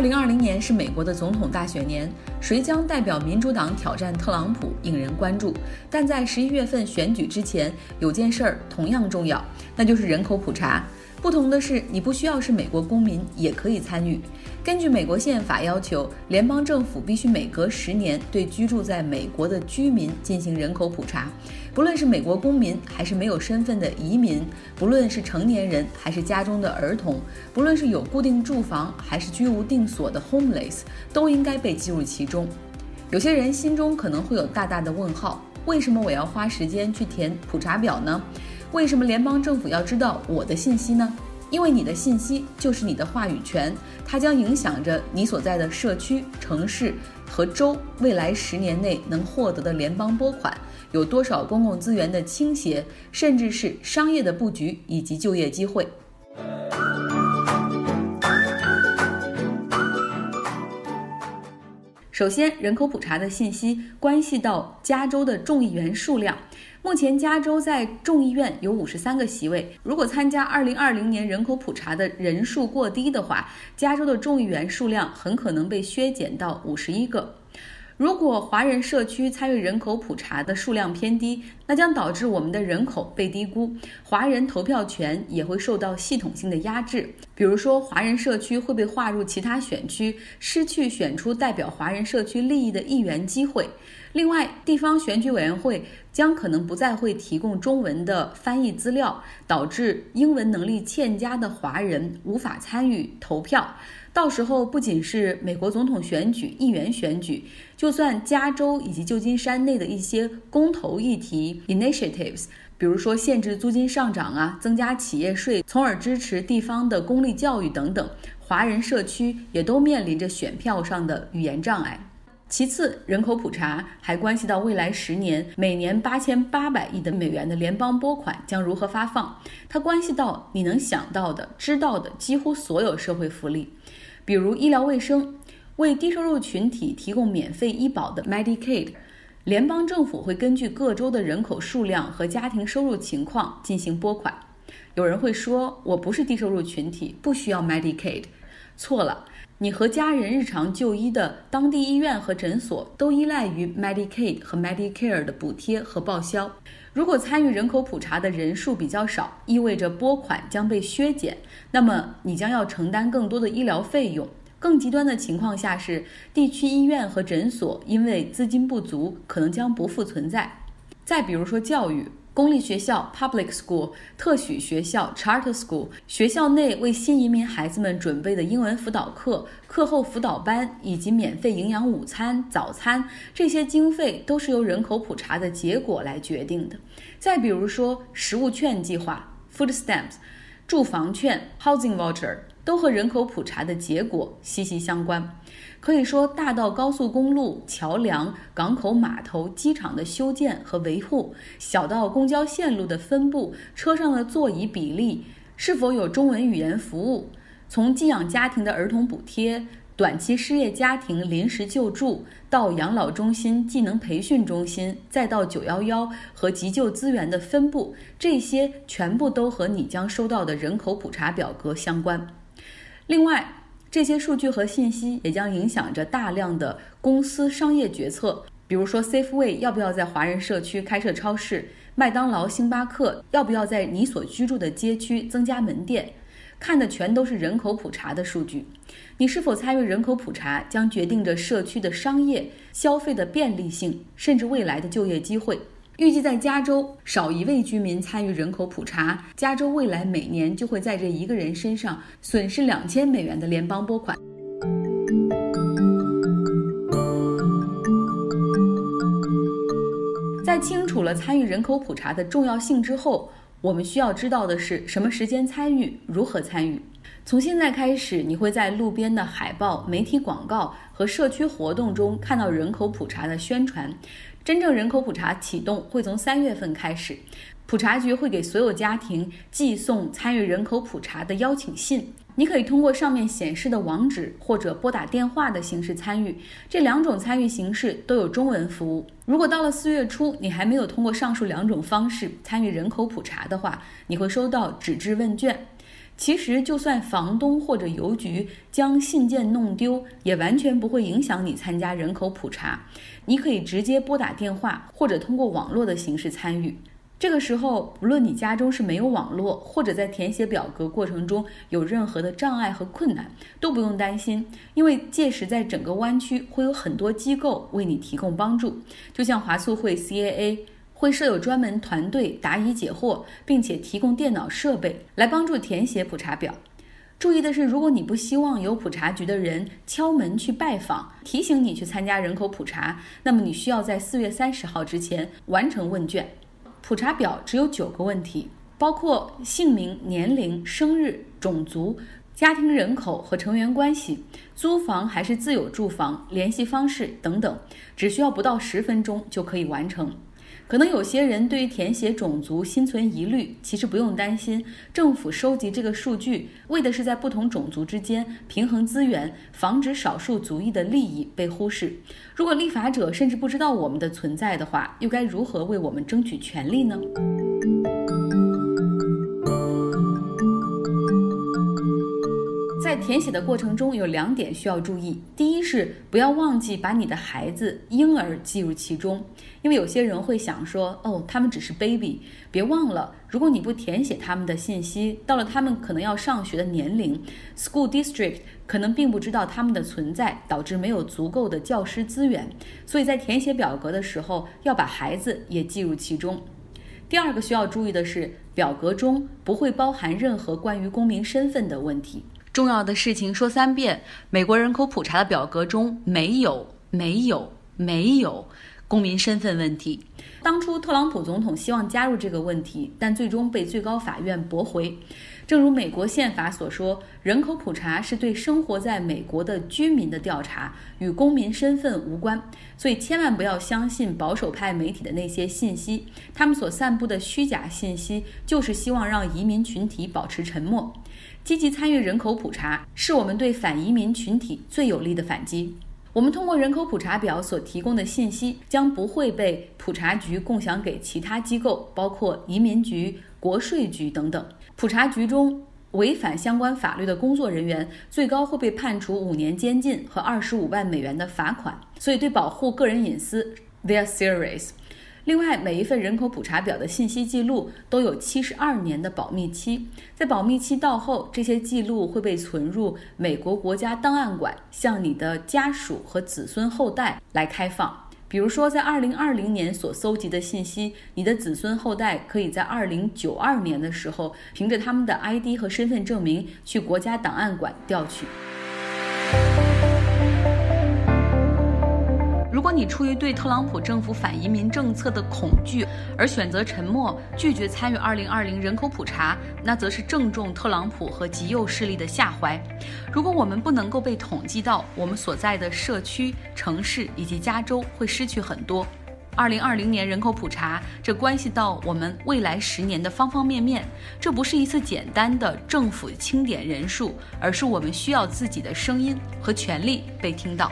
二零二零年是美国的总统大选年，谁将代表民主党挑战特朗普，引人关注。但在十一月份选举之前，有件事儿同样重要，那就是人口普查。不同的是，你不需要是美国公民也可以参与。根据美国宪法要求，联邦政府必须每隔十年对居住在美国的居民进行人口普查，不论是美国公民还是没有身份的移民，不论是成年人还是家中的儿童，不论是有固定住房还是居无定所的 homeless，都应该被计入其中。有些人心中可能会有大大的问号：为什么我要花时间去填普查表呢？为什么联邦政府要知道我的信息呢？因为你的信息就是你的话语权，它将影响着你所在的社区、城市和州未来十年内能获得的联邦拨款，有多少公共资源的倾斜，甚至是商业的布局以及就业机会。首先，人口普查的信息关系到加州的众议员数量。目前，加州在众议院有五十三个席位。如果参加二零二零年人口普查的人数过低的话，加州的众议员数量很可能被削减到五十一个。如果华人社区参与人口普查的数量偏低，那将导致我们的人口被低估，华人投票权也会受到系统性的压制。比如说，华人社区会被划入其他选区，失去选出代表华人社区利益的议员机会。另外，地方选举委员会将可能不再会提供中文的翻译资料，导致英文能力欠佳的华人无法参与投票。到时候，不仅是美国总统选举、议员选举，就算加州以及旧金山内的一些公投议题 （initiatives），比如说限制租金上涨啊、增加企业税，从而支持地方的公立教育等等，华人社区也都面临着选票上的语言障碍。其次，人口普查还关系到未来十年每年八千八百亿的美元的联邦拨款将如何发放。它关系到你能想到的、知道的几乎所有社会福利，比如医疗卫生，为低收入群体提供免费医保的 Medicaid，联邦政府会根据各州的人口数量和家庭收入情况进行拨款。有人会说，我不是低收入群体，不需要 Medicaid。错了。你和家人日常就医的当地医院和诊所都依赖于 Medicaid 和 Medicare 的补贴和报销。如果参与人口普查的人数比较少，意味着拨款将被削减，那么你将要承担更多的医疗费用。更极端的情况下是，地区医院和诊所因为资金不足，可能将不复存在。再比如说教育。公立学校 （public school）、特许学校 （charter school）、学校内为新移民孩子们准备的英文辅导课、课后辅导班以及免费营养午餐、早餐，这些经费都是由人口普查的结果来决定的。再比如说，食物券计划 （food stamps）、住房券 （housing voucher） 都和人口普查的结果息息相关。可以说，大到高速公路、桥梁、港口、码头、机场的修建和维护，小到公交线路的分布、车上的座椅比例、是否有中文语言服务，从寄养家庭的儿童补贴、短期失业家庭临时救助，到养老中心、技能培训中心，再到九幺幺和急救资源的分布，这些全部都和你将收到的人口普查表格相关。另外，这些数据和信息也将影响着大量的公司商业决策，比如说 Safeway 要不要在华人社区开设超市，麦当劳、星巴克要不要在你所居住的街区增加门店，看的全都是人口普查的数据。你是否参与人口普查，将决定着社区的商业消费的便利性，甚至未来的就业机会。预计在加州少一位居民参与人口普查，加州未来每年就会在这一个人身上损失两千美元的联邦拨款。在清楚了参与人口普查的重要性之后，我们需要知道的是什么时间参与，如何参与。从现在开始，你会在路边的海报、媒体广告和社区活动中看到人口普查的宣传。真正人口普查启动会从三月份开始，普查局会给所有家庭寄送参与人口普查的邀请信。你可以通过上面显示的网址或者拨打电话的形式参与，这两种参与形式都有中文服务。如果到了四月初你还没有通过上述两种方式参与人口普查的话，你会收到纸质问卷。其实，就算房东或者邮局将信件弄丢，也完全不会影响你参加人口普查。你可以直接拨打电话，或者通过网络的形式参与。这个时候，不论你家中是没有网络，或者在填写表格过程中有任何的障碍和困难，都不用担心，因为届时在整个湾区会有很多机构为你提供帮助，就像华促会 CAA。会设有专门团队答疑解惑，并且提供电脑设备来帮助填写普查表。注意的是，如果你不希望有普查局的人敲门去拜访，提醒你去参加人口普查，那么你需要在四月三十号之前完成问卷。普查表只有九个问题，包括姓名、年龄、生日、种族、家庭人口和成员关系、租房还是自有住房、联系方式等等，只需要不到十分钟就可以完成。可能有些人对于填写种族心存疑虑，其实不用担心。政府收集这个数据，为的是在不同种族之间平衡资源，防止少数族裔的利益被忽视。如果立法者甚至不知道我们的存在的话，又该如何为我们争取权利呢？填写的过程中，有两点需要注意。第一是不要忘记把你的孩子、婴儿记入其中，因为有些人会想说：“哦，他们只是 baby。”别忘了，如果你不填写他们的信息，到了他们可能要上学的年龄，school district 可能并不知道他们的存在，导致没有足够的教师资源。所以在填写表格的时候，要把孩子也记入其中。第二个需要注意的是，表格中不会包含任何关于公民身份的问题。重要的事情说三遍：美国人口普查的表格中没有、没有、没有公民身份问题。当初特朗普总统希望加入这个问题，但最终被最高法院驳回。正如美国宪法所说，人口普查是对生活在美国的居民的调查，与公民身份无关。所以千万不要相信保守派媒体的那些信息，他们所散布的虚假信息就是希望让移民群体保持沉默。积极参与人口普查，是我们对反移民群体最有力的反击。我们通过人口普查表所提供的信息，将不会被普查局共享给其他机构，包括移民局、国税局等等。普查局中违反相关法律的工作人员，最高会被判处五年监禁和二十五万美元的罚款。所以，对保护个人隐私，they are serious。另外，每一份人口普查表的信息记录都有七十二年的保密期，在保密期到后，这些记录会被存入美国国家档案馆，向你的家属和子孙后代来开放。比如说，在二零二零年所搜集的信息，你的子孙后代可以在二零九二年的时候，凭着他们的 ID 和身份证明去国家档案馆调取。如果你出于对特朗普政府反移民政策的恐惧而选择沉默，拒绝参与2020人口普查，那则是正中特朗普和极右势力的下怀。如果我们不能够被统计到，我们所在的社区、城市以及加州会失去很多。2020年人口普查，这关系到我们未来十年的方方面面。这不是一次简单的政府清点人数，而是我们需要自己的声音和权利被听到。